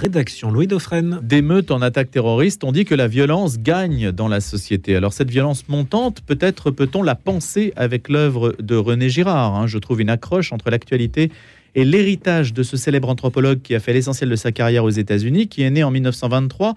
Rédaction Louis Dauphren. D'émeutes en attaque terroriste, on dit que la violence gagne dans la société. Alors cette violence montante, peut-être peut-on la penser avec l'œuvre de René Girard. hein. Je trouve une accroche entre l'actualité et l'héritage de ce célèbre anthropologue qui a fait l'essentiel de sa carrière aux États-Unis, qui est né en 1923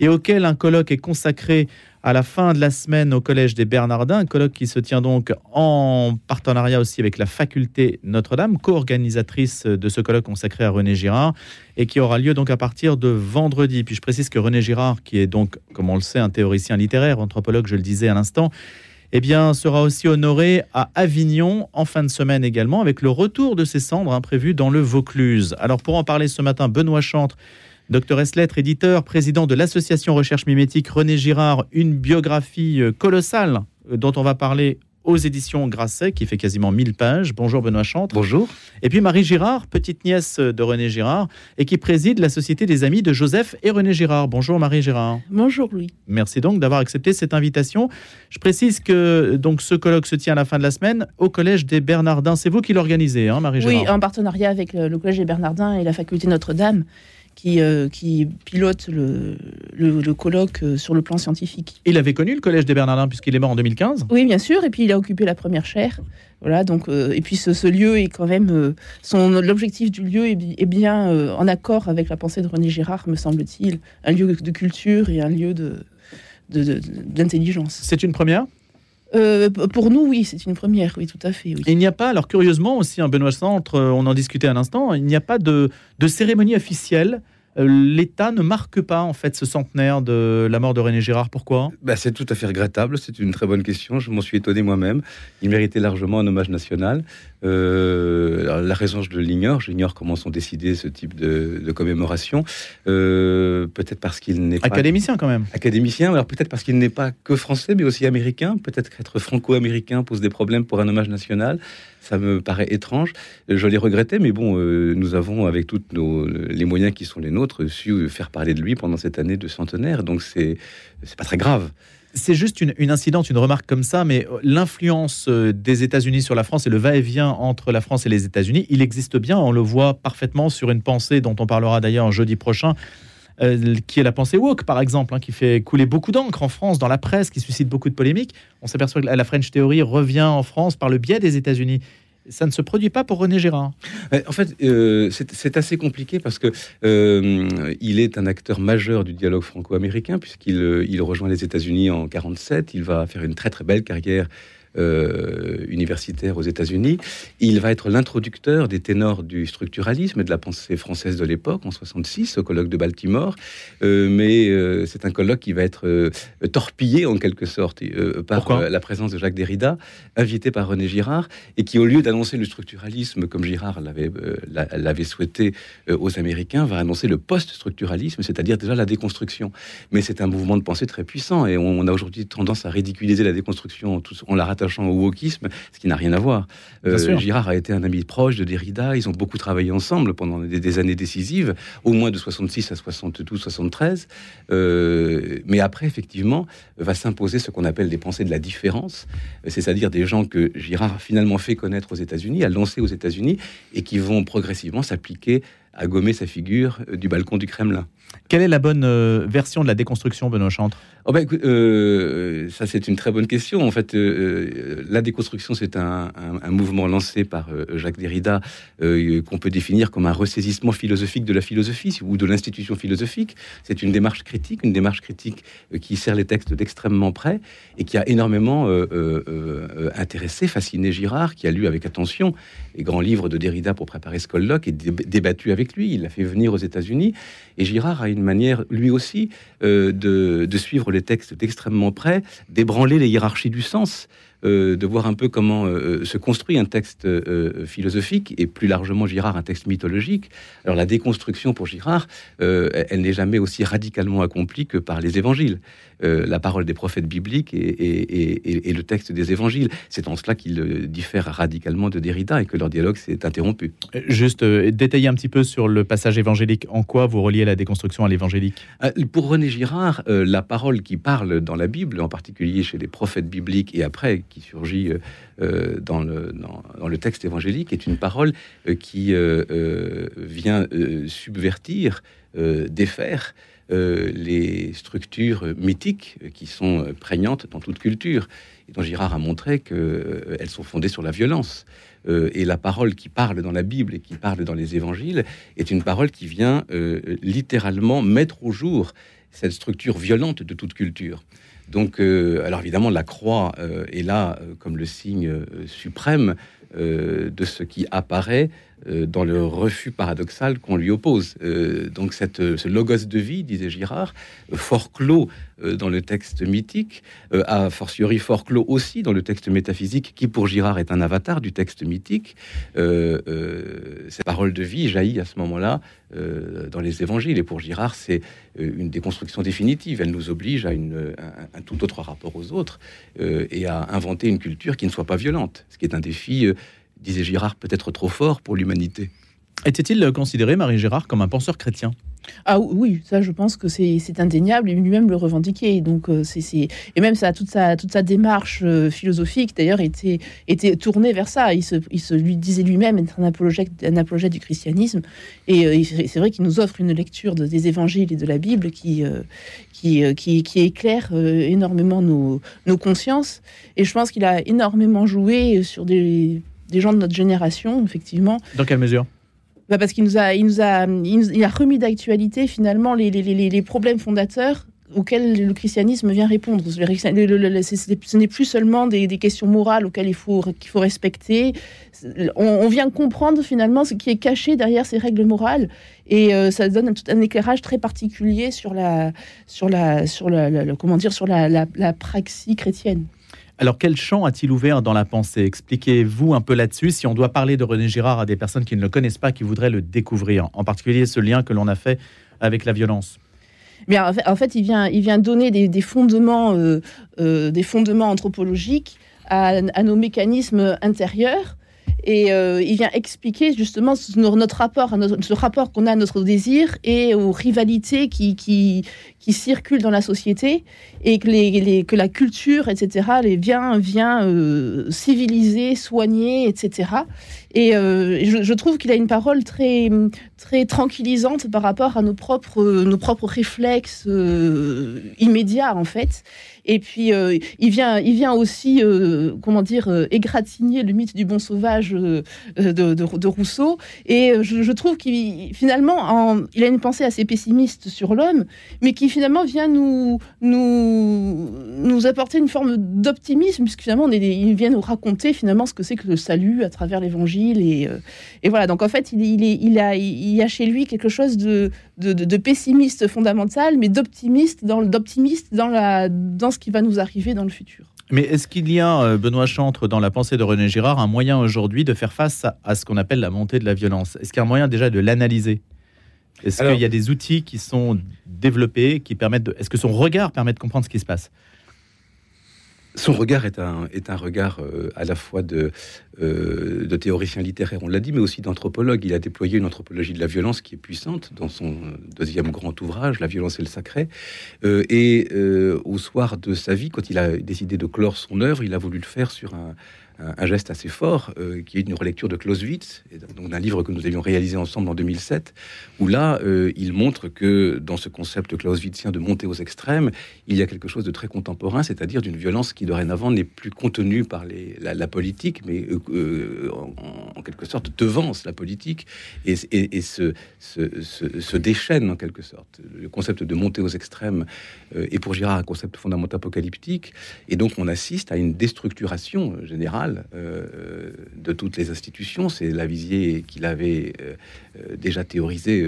et auquel un colloque est consacré à la fin de la semaine au Collège des Bernardins, un colloque qui se tient donc en partenariat aussi avec la faculté Notre-Dame, co-organisatrice de ce colloque consacré à René Girard, et qui aura lieu donc à partir de vendredi. Puis je précise que René Girard, qui est donc, comme on le sait, un théoricien littéraire, anthropologue, je le disais à l'instant, eh bien, sera aussi honoré à Avignon en fin de semaine également, avec le retour de ses cendres prévu dans le Vaucluse. Alors pour en parler ce matin, Benoît Chantre, Docteur Eslettre, éditeur, président de l'association Recherche Mimétique René Girard, une biographie euh, colossale euh, dont on va parler aux éditions Grasset, qui fait quasiment 1000 pages. Bonjour Benoît Chantre. Bonjour. Et puis Marie Girard, petite nièce de René Girard, et qui préside la Société des Amis de Joseph et René Girard. Bonjour Marie Girard. Bonjour Louis. Merci donc d'avoir accepté cette invitation. Je précise que donc ce colloque se tient à la fin de la semaine au Collège des Bernardins. C'est vous qui l'organisez, hein, Marie Girard? Oui, en partenariat avec le, le Collège des Bernardins et la faculté Notre-Dame, qui, euh, qui pilote le, le- le colloque euh, sur le plan scientifique. Il avait connu le Collège des Bernardins puisqu'il est mort en 2015. Oui, bien sûr, et puis il a occupé la première chaire. Voilà, donc, euh, et puis ce, ce lieu est quand même. euh, son L'objectif du lieu est, bi- est bien en accord avec la pensée de René Girard, me semble-t-il. Un lieu de culture et un lieu de. de- de- d'intelligence. C'est une première? Euh, pour nous, oui, c'est une première, oui, tout à fait. Oui. Et il n'y a pas, alors curieusement aussi, un Benoît Centre, euh, on en discutait à l'instant, il n'y a pas de, de cérémonie officielle. Euh, L'État ne marque pas en fait ce centenaire de la mort de René Girard. Pourquoi? Bah, c'est tout à fait regrettable, c'est une très bonne question, je m'en suis étonné moi-même. Il méritait largement un hommage national. Euh, alors, la raison, je l'ignore, j'ignore comment sont décidés ce type de, de commémoration. Euh, peut-être parce qu'il n'est pas... Académicien quand même. Académicien, alors peut-être parce qu'il n'est pas que français, mais aussi américain. Peut-être qu'être franco-américain pose des problèmes pour un hommage national. Ça me paraît étrange. Je l'ai regretté, mais bon, euh, nous avons, avec tous les moyens qui sont les nôtres, su faire parler de lui pendant cette année de centenaire. Donc c'est c'est pas très grave. C'est juste une, une incidente, une remarque comme ça, mais euh, l'influence euh, des États-Unis sur la France et le va-et-vient entre la France et les États-Unis, il existe bien. On le voit parfaitement sur une pensée dont on parlera d'ailleurs jeudi prochain, euh, qui est la pensée woke, par exemple, hein, qui fait couler beaucoup d'encre en France, dans la presse, qui suscite beaucoup de polémiques. On s'aperçoit que la la French Theory revient en France par le biais des États-Unis. Ça ne se produit pas pour René Girard. Ouais, En fait, euh, c'est assez compliqué parce que euh, il est un acteur majeur du dialogue franco-américain puisqu'il euh, il rejoint les États-Unis en 47. Il va faire une très très belle carrière. Euh, universitaire aux États-Unis. Il va être l'introducteur des ténors du structuralisme et de la pensée française de l'époque, en 66, au colloque de Baltimore. Euh, mais euh, c'est un colloque qui va être torpillé en quelque sorte par la présence de Jacques Derrida, invité par René Girard, et qui, au lieu d'annoncer le structuralisme comme Girard l'avait l'a- souhaité aux Américains, va annoncer le post-structuralisme, c'est-à-dire déjà la déconstruction. Mais c'est un mouvement de pensée très puissant, et on, on a aujourd'hui tendance à ridiculiser la déconstruction en, tout- en la rattachant au wokisme, ce qui n'a rien à voir. Sûr. Girard a été un ami proche de Derrida, ils ont beaucoup travaillé ensemble pendant des, des années décisives, au moins de 66 à 72, 73. Euh, mais après, effectivement, va s'imposer ce qu'on appelle des pensées de la différence, euh, c'est-à-dire des gens que Girard a finalement fait connaître aux États-Unis, a lancé aux États-Unis, et qui vont progressivement s'appliquer à gommer sa figure euh, du balcon du Kremlin. Quelle est la bonne euh, version de la déconstruction, Benoît Chantre? Oh bah, euh, ça c'est une très bonne question. En fait, euh, la déconstruction, c'est un, un- mouvement lancé par Jacques Derrida qu'on peut définir comme un ressaisissement philosophique de la philosophie ou de l'institution philosophique. C'est une démarche critique, une démarche critique qui sert les textes d'extrêmement près et qui a énormément intéressé, fasciné Girard, qui a lu avec attention les grands livres de Derrida pour préparer ce colloque et dé- débattu avec lui. Il l'a fait venir aux États-Unis. Et Girard a une manière, lui aussi, euh, de, suivre les textes d'extrêmement près, d'ébranler les hiérarchies du sens, de voir un peu comment euh, se construit un texte euh, philosophique et plus largement Girard un texte mythologique. Alors la déconstruction pour Girard, euh, elle n'est jamais aussi radicalement accomplie que par les évangiles, Euh, la parole des prophètes bibliques et, et- et- et le texte des évangiles. C'est en cela qu'il euh, diffère radicalement de Derrida et que leur dialogue s'est interrompu. Euh, Juste euh, détailler un petit peu sur le passage évangélique. En quoi vous reliez la déconstruction à l'évangélique? Euh, Pour René Girard, euh, la parole qui parle dans la Bible, en particulier chez les prophètes bibliques et après qui surgit dans, le, dans, le texte évangélique est une parole qui vient subvertir, défaire les structures mythiques qui sont prégnantes dans toute culture et dont Girard a montré qu'elles sont fondées sur la violence. Euh, et la parole qui parle dans la Bible et qui parle dans les évangiles est une parole qui vient euh, littéralement mettre au jour cette structure violente de toute culture. Donc, euh, alors évidemment, la croix est là comme le signe suprême de ce qui apparaît euh, dans le refus paradoxal qu'on lui oppose. Euh, donc cette, euh, ce logos de vie, disait Girard, fort clos dans le texte mythique, a fortiori fort clos aussi dans le texte métaphysique, qui pour Girard est un avatar du texte mythique. cette parole de vie jaillit à ce moment-là dans les évangiles, et pour Girard, c'est une déconstruction définitive. Elle nous oblige à un, tout autre rapport aux autres et à inventer une culture qui ne soit pas violente, ce qui est un défi disait Girard, peut-être trop fort pour l'humanité. Était-il considéré, Marie Girard, comme un penseur chrétien? Ah oui, ça je pense que c'est indéniable et lui-même le revendiquait. Donc euh, c'est et même ça toute sa toute sa démarche euh, philosophique d'ailleurs était était tournée vers ça. Il se, il se lui disait lui-même être un apologète un apologète du christianisme et euh, c'est vrai qu'il nous offre une lecture des évangiles et de la Bible qui qui, qui, qui éclaire énormément nos, nos consciences et je pense qu'il a énormément joué sur des des gens de notre génération, effectivement. Dans quelle mesure? Bah Parce qu'il nous a, il nous a, il a remis d'actualité finalement les, les, les, les, problèmes fondateurs auxquels le christianisme vient répondre. Ce n'est plus seulement des, des, questions morales auxquelles il faut, qu'il faut respecter. On, vient comprendre finalement ce qui est caché derrière ces règles morales et euh, ça donne un, un, éclairage très particulier sur la, sur la, sur la, comment dire, sur la, la, la praxis chrétienne. Alors, quel champ a-t-il ouvert dans la pensée? Expliquez-vous un peu là-dessus, si on doit parler de René Girard à des personnes qui ne le connaissent pas, qui voudraient le découvrir, en particulier ce lien que l'on a fait avec la violence. Bien, en fait, il vient, il vient donner des, fondements, euh, euh, des fondements anthropologiques à, nos mécanismes intérieurs et euh, il vient expliquer justement notre rapport, ce rapport qu'on a à notre désir et aux rivalités qui, qui, qui circulent dans la société et que, les, que la culture, etc., les vient, vient euh, civiliser, soigner, etc. Et euh, je, trouve qu'il a une parole très, très tranquillisante par rapport à nos propres, nos propres réflexes immédiats, en fait. Et puis, euh, il, vient, il vient aussi, euh, comment dire, euh, égratigner le mythe du bon sauvage de, Rousseau. Et je, trouve qu'il, finalement, il a une pensée assez pessimiste sur l'homme, mais qui finalement vient nous, nous, nous apporter une forme d'optimisme, puisque finalement, il vient nous raconter finalement ce que c'est que le salut à travers l'évangile. Et, et voilà, donc en fait, il, il, est, il, a, il y a chez lui quelque chose de, de, de pessimiste fondamental, mais d'optimiste dans, dans, la, dans ce qui va nous arriver dans le futur. Mais est-ce qu'il y a, euh, Benoît Chantre, dans la pensée de René Girard, un moyen aujourd'hui de faire face à, ce qu'on appelle la montée de la violence? Est-ce qu'il y a un moyen déjà de l'analyser? Est-ce qu'il y a des outils qui sont développés, qui permettent de... Est-ce que son regard permet de comprendre ce qui se passe? Son regard est un, regard euh, à la fois de, euh, de théoricien littéraire, on l'a dit, mais aussi d'anthropologue. Il a déployé une anthropologie de la violence qui est puissante dans son deuxième grand ouvrage, La violence et le sacré. Euh, et au soir de sa vie, quand il a décidé de clore son œuvre, il a voulu le faire sur un, un, geste assez fort, euh, qui est une relecture de Clausewitz, donc d'un livre que nous avions réalisé ensemble en 2007, où là, euh, il montre que dans ce concept clausewitzien de monter aux extrêmes, il y a quelque chose de très contemporain, c'est-à-dire d'une violence qui dorénavant n'est plus contenue par la, politique, mais euh, en, quelque sorte devance la politique et, et, se, se, déchaîne en quelque sorte. Le concept de monter aux extrêmes est pour Girard un concept fondamental apocalyptique, et donc on assiste à une déstructuration générale euh, de toutes les institutions. C'est Lavisier qu'il avait euh, euh, déjà théorisé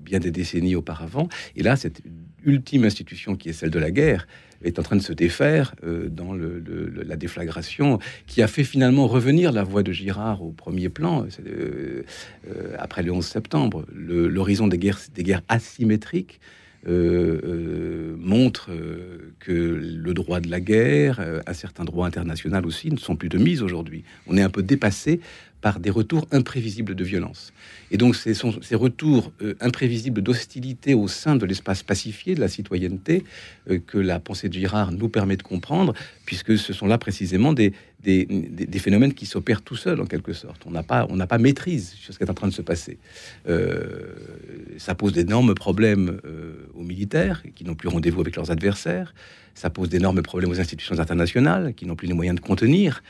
bien des décennies auparavant. Et là, cette ultime institution qui est celle de la guerre est en train de se défaire dans la déflagration qui a fait finalement revenir la voix de Girard au premier plan après le 11 septembre. L'horizon des guerres asymétriques montre que le droit de la guerre, un certain droit international aussi, ne sont plus de mise aujourd'hui. On est un peu dépassé par des retours imprévisibles de violence. Et donc, ces, ces retours euh, imprévisibles d'hostilité au sein de l'espace pacifié, de la citoyenneté, euh, que la pensée de Girard nous permet de comprendre, puisque ce sont là précisément des, phénomènes qui s'opèrent tout seuls, en quelque sorte. On n'a pas maîtrise sur ce qui est en train de se passer. Euh, ça pose d'énormes problèmes aux militaires, qui n'ont plus rendez-vous avec leurs adversaires. Ça pose d'énormes problèmes aux institutions internationales, qui n'ont plus les moyens de contenir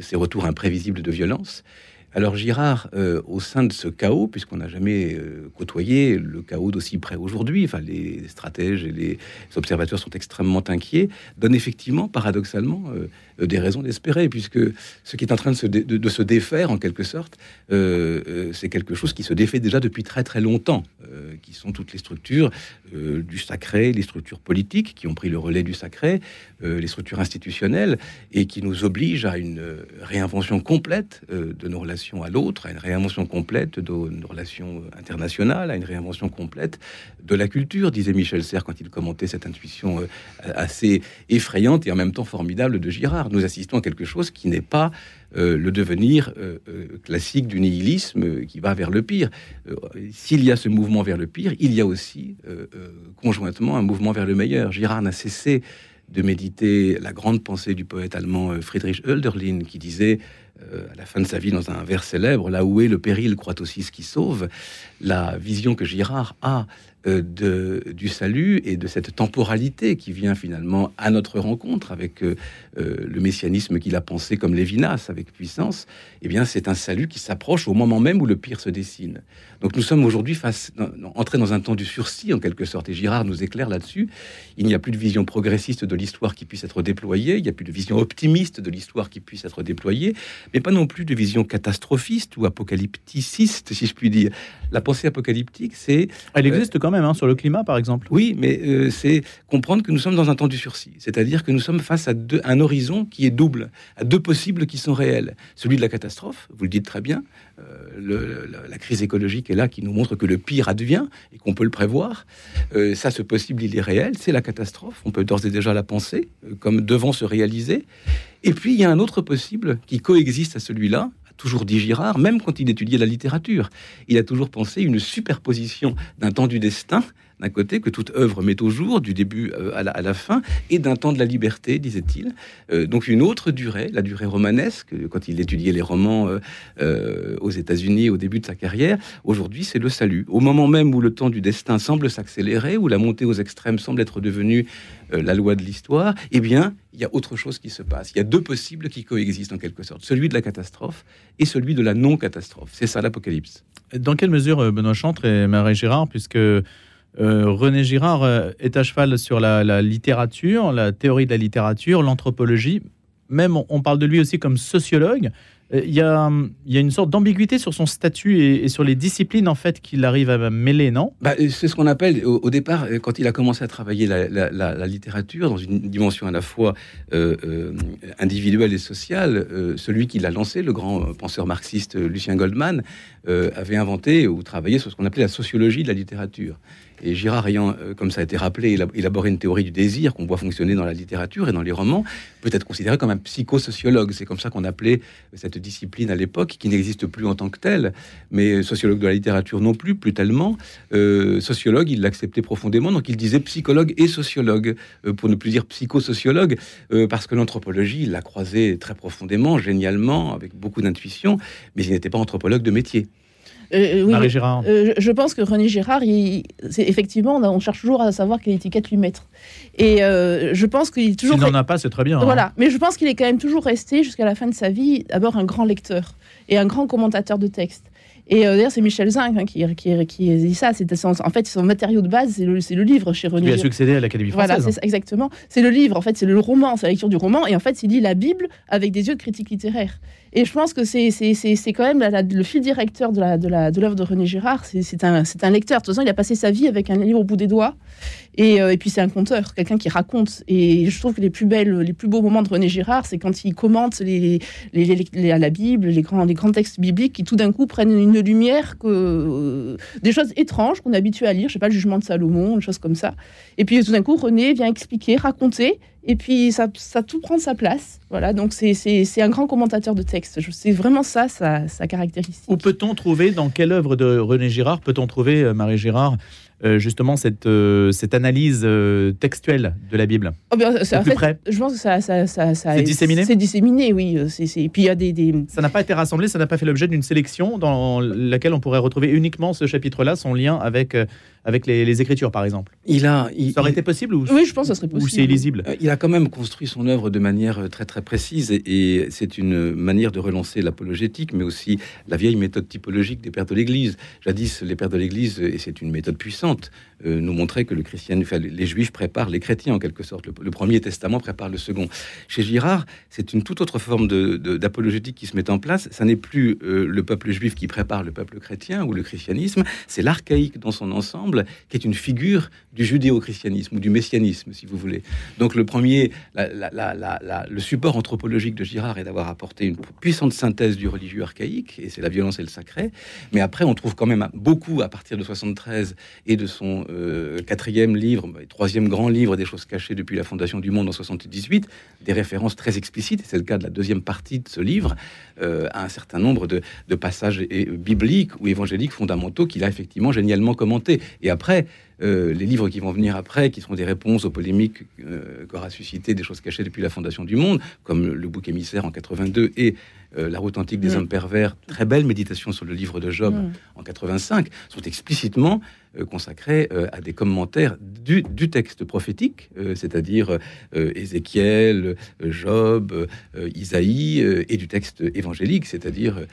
ces retours imprévisibles de violence. Alors Girard, euh, au sein de ce chaos, puisqu'on n'a jamais euh, côtoyé le chaos d'aussi près aujourd'hui, enfin les stratèges et les observateurs sont extrêmement inquiets, donne effectivement, paradoxalement, euh, des raisons d'espérer, puisque ce qui est en train de se, de, se défaire, en quelque sorte, euh, euh, c'est quelque chose qui se défait déjà depuis très très longtemps, qui sont toutes les structures du sacré, les structures politiques qui ont pris le relais du sacré, les structures institutionnelles, et qui nous obligent à une réinvention complète de nos relations à l'autre, à une réinvention complète de nos relations internationales, à une réinvention complète de la culture, disait Michel Serres quand il commentait cette intuition assez effrayante et en même temps formidable de Girard nous assistons à quelque chose qui n'est pas euh, le devenir euh, euh, classique du nihilisme qui va vers le pire. S'il y a ce mouvement vers le pire, il y a aussi conjointement un mouvement vers le meilleur. Girard n'a cessé de méditer la grande pensée du poète allemand Friedrich Hölderlin qui disait à la fin de sa vie dans un vers célèbre, là où est le péril croit aussi ce qui sauve, la vision que Girard a euh, de, du salut et de cette temporalité qui vient finalement à notre rencontre avec euh, euh, le messianisme qu'il a pensé comme Lévinas avec puissance, eh bien c'est un salut qui s'approche au moment même où le pire se dessine. Donc nous sommes aujourd'hui entrés dans un temps du sursis en quelque sorte, et Girard nous éclaire là-dessus. Il n'y a plus de vision progressiste de l'histoire qui puisse être déployée, il n'y a plus de vision optimiste de l'histoire qui puisse être déployée, mais pas non plus de vision catastrophiste ou apocalypticiste, si je puis dire. La pensée apocalyptique, c'est... Elle existe quand même hein, sur le climat, par exemple. Oui, mais euh, c'est comprendre que nous sommes dans un temps du sursis. C'est-à-dire que nous sommes face à un horizon qui est double, à deux possibles qui sont réels. Celui de la catastrophe, vous le dites très bien, euh, la crise écologique est là qui nous montre que le pire advient et qu'on peut le prévoir. Euh, ça, ce possible, il est réel, c'est la catastrophe. On peut d'ores et déjà la penser comme devant se réaliser. Et puis, il y a un autre possible qui coexiste à celui-là, toujours dit Girard, même quand il étudiait la littérature. Il a toujours pensé une superposition d'un temps du destin d'un côté, que toute œuvre met au jour, du début euh, à la, fin, et d'un temps de la liberté, disait-il. Euh, donc une autre durée, la durée romanesque, quand il étudiait les romans euh, aux États-Unis au début de sa carrière. Aujourd'hui, c'est le salut. Au moment même où le temps du destin semble s'accélérer, où la montée aux extrêmes semble être devenue la loi de l'histoire, eh bien, il y a autre chose qui se passe. Il y a deux possibles qui coexistent en quelque sorte, celui de la catastrophe et celui de la non-catastrophe. C'est ça l'apocalypse. Dans quelle mesure, Benoît Chantre et Marie Gérard, puisque euh, René Girard euh, est à cheval sur la, littérature, la théorie de la littérature, l'anthropologie. Même on parle de lui aussi comme sociologue. Euh, il y, a, une sorte d'ambiguïté sur son statut et, sur les disciplines en fait qu'il arrive à mêler, non? Bah, C'est ce qu'on appelle au, départ, quand il a commencé à travailler la, littérature dans une dimension à la fois individuelle et sociale, celui qui l'a lancé, le grand penseur marxiste Lucien Goldman, avait inventé ou travaillé sur ce qu'on appelait la sociologie de la littérature. Et Girard ayant, euh, comme ça a été rappelé, élaboré une théorie du désir qu'on voit fonctionner dans la littérature et dans les romans, peut être considéré comme un psychosociologue. C'est comme ça qu'on appelait cette discipline à l'époque, qui n'existe plus en tant que telle, mais sociologue de la littérature non plus, plus tellement. Euh, sociologue, il l'acceptait profondément, donc il disait psychologue et sociologue, euh, pour ne plus dire psychosociologue, parce que l'anthropologie, il l'a croisé très profondément, génialement, avec beaucoup d'intuition, mais il n'était pas anthropologue de métier. Euh, oui, Marie Girard. Euh, je pense que René Girard, il, effectivement, on cherche toujours à savoir quelle étiquette lui mettre. Et euh, je pense qu'il est toujours. S'il n'en a pas, c'est très bien. Hein. Voilà, mais je pense qu'il est quand même toujours resté jusqu'à la fin de sa vie, d'abord un grand lecteur et un grand commentateur de texte. Et d'ailleurs, c'est Michel Zinc hein, qui, qui, qui, dit ça. C'est en fait son matériau de base, c'est le, le, livre chez René. Il a succédé à l'Académie française. Voilà, c'est exactement. C'est le livre. En fait, c'est le roman, c'est la lecture du roman. Et en fait, il lit la Bible avec des yeux de critique littéraire. Et je pense que c'est quand même le fil directeur de l'œuvre de, la, de, de René Girard. C'est un, un lecteur. De toute façon, il a passé sa vie avec un livre au bout des doigts. Et, euh, et puis, c'est un conteur, quelqu'un qui raconte. Et je trouve que les plus belles, les plus beaux moments de René Girard, c'est quand il commente les, la Bible, les grands, textes bibliques qui tout d'un coup prennent une lumière, que, des choses étranges qu'on est habitué à lire, je sais pas, le jugement de Salomon, une chose comme ça. Et puis tout d'un coup, René vient expliquer, raconter, et puis ça, ça tout prend sa place. Voilà, donc c'est un grand commentateur de texte. C'est vraiment ça, sa, sa caractéristique. Où peut-on trouver, dans quelle œuvre de René Girard, peut-on trouver, Marie Girard, euh, justement cette, euh, cette analyse euh, textuelle de la Bible oh en fait, Je pense que ça, ça, ça, c'est disséminé. C'est disséminé, oui. Et puis il y a des, des... Ça n'a pas été rassemblé, ça n'a pas fait l'objet d'une sélection dans laquelle on pourrait retrouver uniquement ce chapitre-là, son lien avec avec les, Écritures, par exemple. Il a, ça aurait été possible ou Oui, je pense que ça serait possible. Ou c'est illisible? Il a quand même construit son œuvre de manière très très précise et, c'est une manière de relancer l'apologétique, mais aussi la vieille méthode typologique des pères de l'Église. Jadis, les pères de l'Église, et c'est une méthode puissante, compte euh, nous montraient que le christian, les Juifs préparent les chrétiens en quelque sorte. Le, Premier Testament prépare le Second. Chez Girard, c'est une toute autre forme d'apologétique qui se met en place. Ça n'est plus euh, le peuple juif qui prépare le peuple chrétien ou le christianisme, c'est l'archaïque dans son ensemble qui est une figure du judéo-christianisme ou du messianisme, si vous voulez. Donc le premier, le support anthropologique de Girard est d'avoir apporté une puissante synthèse du religieux archaïque, et c'est la violence et le sacré. Mais après, on trouve quand même beaucoup à partir de 73 et de son euh, quatrième livre, bah, troisième grand livre des choses cachées depuis la fondation du monde en 78, des références très explicites, et c'est le cas de la deuxième partie de ce livre, euh, à un certain nombre de, passages bibliques ou évangéliques fondamentaux qu'il a effectivement génialement commentés. Et après, euh, les livres qui vont venir après, qui seront des réponses aux polémiques euh, qu'aura suscité des choses cachées depuis la fondation du monde, comme le bouc émissaire en 82 et euh, La route antique des mm. hommes pervers, très belle méditation sur le livre de Job mm. en 85, sont explicitement euh, consacrés euh, à des commentaires du, texte prophétique, c'est-à-dire Ézéchiel, Job, Isaïe, et du texte évangélique, c'est-à-dire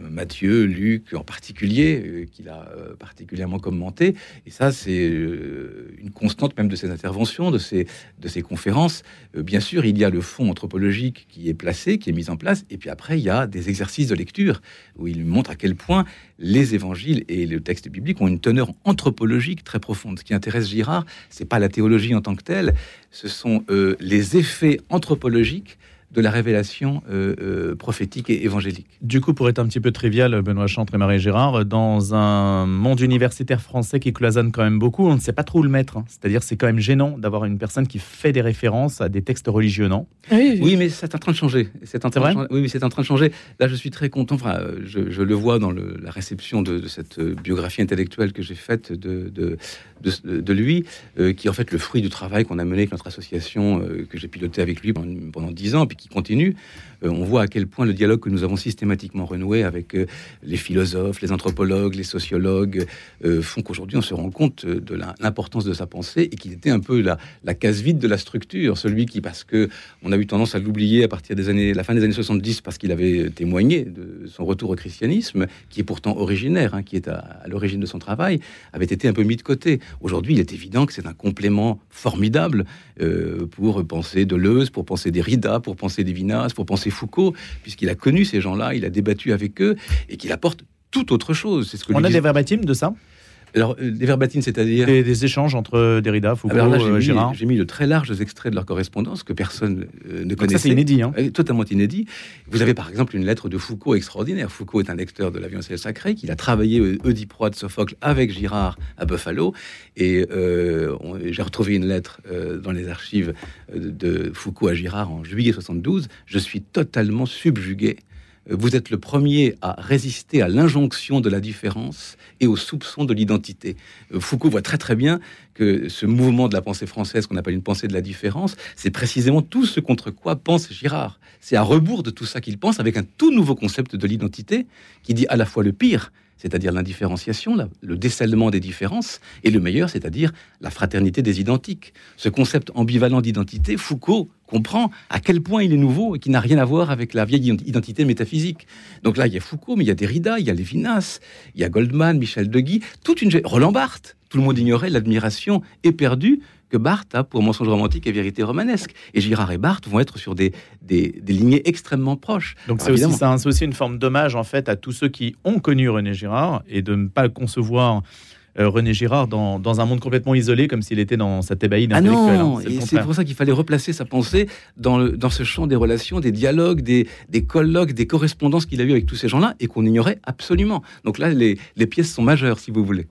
Matthieu, Luc en particulier, qu'il a particulièrement commenté. Et ça, c'est une constante même de ses interventions, de ses, de ses conférences. bien sûr, il y a le fond anthropologique qui est placé, qui est mis en place, et puis après, après, il y a des exercices de lecture où il montre à quel point les évangiles et le texte biblique ont une teneur anthropologique très profonde. Ce qui intéresse Girard, c'est pas la théologie en tant que telle, ce sont euh, les effets anthropologiques de la révélation euh, euh, prophétique et évangélique. Du coup, pour être un petit peu trivial, Benoît Chantre et Marie Gérard, dans un monde universitaire français qui cloisonne quand même beaucoup, on ne sait pas trop où le mettre. Hein. C'est-à-dire, c'est quand même gênant d'avoir une personne qui fait des références à des textes religieux, non? Oui, mais c'est en train de changer. C'est en train de Oui, c'est en train de changer. Là, je suis très content. Enfin, je, le vois dans la réception de, cette biographie intellectuelle que j'ai faite de, de, de, lui, euh, qui est en fait le fruit du travail qu'on a mené avec notre association, que j'ai piloté avec lui pendant dix ans, puis qui continue, euh, on voit à quel point le dialogue que nous avons systématiquement renoué avec euh, les philosophes, les anthropologues, les sociologues, euh, font qu'aujourd'hui on se rend compte de l'importance de sa pensée et qu'il était un peu la, case vide de la structure, celui qui, parce que on a eu tendance à l'oublier à partir des années, la fin des années 70, parce qu'il avait témoigné de son retour au christianisme, qui est pourtant originaire, hein, qui est à, l'origine de son travail, avait été un peu mis de côté. Aujourd'hui, il est évident que c'est un complément formidable pour penser Deleuze, pour penser Derrida, pour penser Lévinas, pour penser Foucault, puisqu'il a connu ces gens-là, il a débattu avec eux, et qu'il apporte tout autre chose. C'est ce que On a des verbatims de ça? Alors, euh, des verbatines, c'est-à-dire des, échanges entre Derrida, Foucault, Alors là, j'ai mis. J'ai mis de très larges extraits de leur correspondance que personne euh, ne connaissait. Ça, c'est inédit. Hein. Totalement inédit. Vous avez par exemple une lettre de Foucault extraordinaire. Foucault est un lecteur de la violence sacrée, qu'il a travaillé Oedipe de Sophocle avec Girard à Buffalo. Et euh, j'ai retrouvé une lettre dans les archives de Foucault à Girard en juillet 72. Je suis totalement subjugué vous êtes le premier à résister à l'injonction de la différence et au soupçon de l'identité. Foucault voit très très bien que ce mouvement de la pensée française qu'on appelle une pensée de la différence, c'est précisément tout ce contre quoi pense Girard. C'est à rebours de tout ça qu'il pense avec un tout nouveau concept de l'identité qui dit à la fois le pire c'est-à-dire l'indifférenciation, le décèlement des différences, et le meilleur, c'est-à-dire la fraternité des identiques. Ce concept ambivalent d'identité, Foucault comprend à quel point il est nouveau et qui n'a rien à voir avec la vieille identité métaphysique. Donc là, il y a Foucault, mais il y a Derrida, il y a Lévinas, il y a Goldman, Michel Deguy, toute une... Roland Barthes. Tout le monde ignorait l'admiration éperdue que Barthes a pour mensonge romantique et vérité romanesque. Et Girard et Barthes vont être sur des, des, lignées extrêmement proches. Donc c'est aussi, aussi, une forme d'hommage en fait à tous ceux qui ont connu René Girard et de ne pas concevoir euh, René Girard dans, dans, un monde complètement isolé, comme s'il était dans sa thébaïde ah intellectuelle. non, hein, c'est pour ça qu'il fallait replacer sa pensée dans, le, dans ce champ des relations, des dialogues, des, des colloques, des correspondances qu'il a eu avec tous ces gens-là et qu'on ignorait absolument. Donc là, les, les pièces sont majeures, si vous voulez.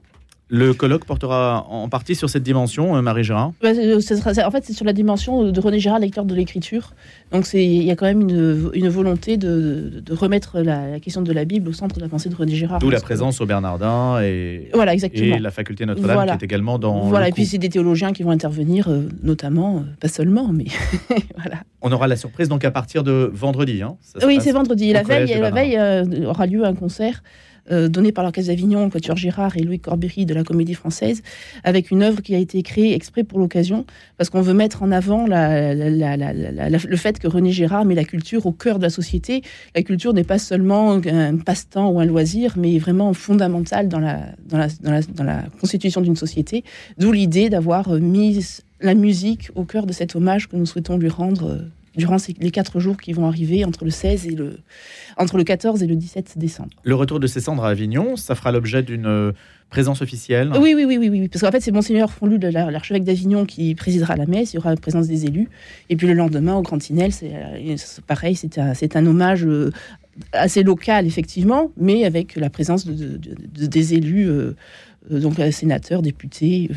Le colloque portera en partie sur cette dimension, euh, Marie Gérard? Bah, En fait, c'est sur la dimension de René Gérard, lecteur de l'écriture. Donc il y a quand même une, volonté de, remettre la, question de la Bible au centre de la pensée de René Gérard. D'où la présence au Bernardin et, voilà, exactement. et la faculté Notre-Dame qui est également dans. Voilà, et puis c'est des théologiens qui vont intervenir, euh, notamment, euh, pas seulement, mais voilà. On aura la surprise donc à partir de vendredi. Hein, oui, c'est vendredi. La veille, la veille aura lieu un concert euh, donné par l'Orchestre d'Avignon, Quatuor Girard et Louis Corbéry de la Comédie Française, avec une œuvre qui a été créée exprès pour l'occasion, parce qu'on veut mettre en avant le fait que René Girard met la culture au cœur de la société. La culture n'est pas seulement un passe-temps ou un loisir, mais vraiment fondamentale dans la, constitution d'une société, d'où l'idée d'avoir mis la musique au cœur de cet hommage que nous souhaitons lui rendre durant les quatre jours qui vont arriver entre le 16 et le entre le 14 et le 17 décembre. Le retour de ces cendres à Avignon, ça fera l'objet d'une euh, présence officielle? Oui, oui, oui, oui, oui. Parce qu'en fait, c'est Monseigneur Fonlu, l'archevêque d'Avignon, qui présidera la messe. Il y aura la présence des élus. Et puis le lendemain, au Grand Tinel, c'est euh, pareil, c'est un, un, hommage euh, assez local, effectivement, mais avec la présence de, des élus, donc sénateurs, députés,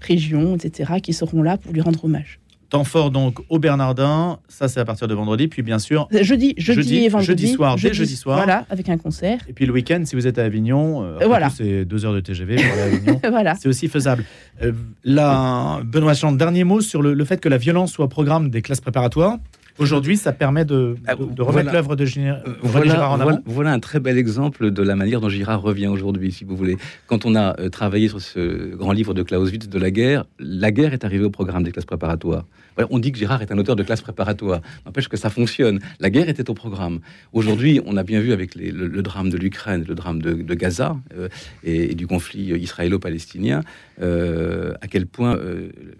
régions, etc., qui seront là pour lui rendre hommage. Temps fort donc au Bernardin, ça c'est à partir de vendredi, puis bien sûr jeudi, jeudi, et vendredi, jeudi soir, jeudi, jeudi soir, voilà, avec un concert. Et puis le week-end, si vous êtes à Avignon, euh, voilà, c'est deux heures de TGV pour aller à Avignon, voilà. c'est aussi faisable. Euh, là, Benoît Chant, dernier mot sur le, le, fait que la violence soit au programme des classes préparatoires. Aujourd'hui, ça permet de, ah, remettre l'œuvre de Girard, voilà, en avant. Voilà, un très bel exemple de la manière dont Girard revient aujourd'hui, si vous voulez. Quand on a euh, travaillé sur ce grand livre de Clausewitz de la guerre, la guerre est arrivée au programme des classes préparatoires. On dit que Girard est un auteur de classe préparatoire. N'empêche que ça fonctionne. La guerre était au programme. Aujourd'hui, on a bien vu avec le, drame de l'Ukraine, le drame de, Gaza euh, et, du conflit israélo-palestinien, euh, à quel point,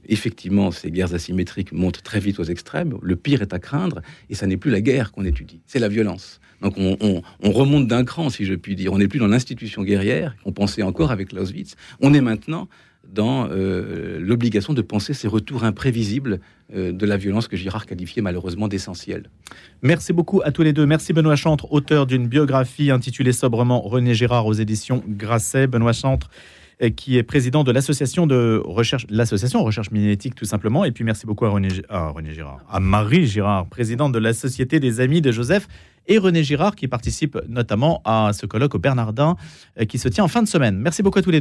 effectivement, ces guerres asymétriques montent très vite aux extrêmes. Le pire est à craindre, et ça n'est plus la guerre qu'on étudie, c'est la violence. Donc on, remonte d'un cran, si je puis dire. On n'est plus dans l'institution guerrière qu'on pensait encore avec Clausewitz. On est maintenant dans euh, l'obligation de penser ces retours imprévisibles euh, de la violence que Girard qualifiait malheureusement d'essentielle. Merci beaucoup à tous les deux. Merci Benoît Chantre, auteur d'une biographie intitulée sobrement René Girard aux éditions Grasset. Benoît Chantre euh, qui est président de l'association de recherche, l'association Recherche Minétique tout simplement. Et puis merci beaucoup à René, à René Girard, à Marie Girard, présidente de la Société des Amis de Joseph, et René Girard qui participe notamment à ce colloque au Bernardin qui se tient en fin de semaine. Merci beaucoup à tous les deux.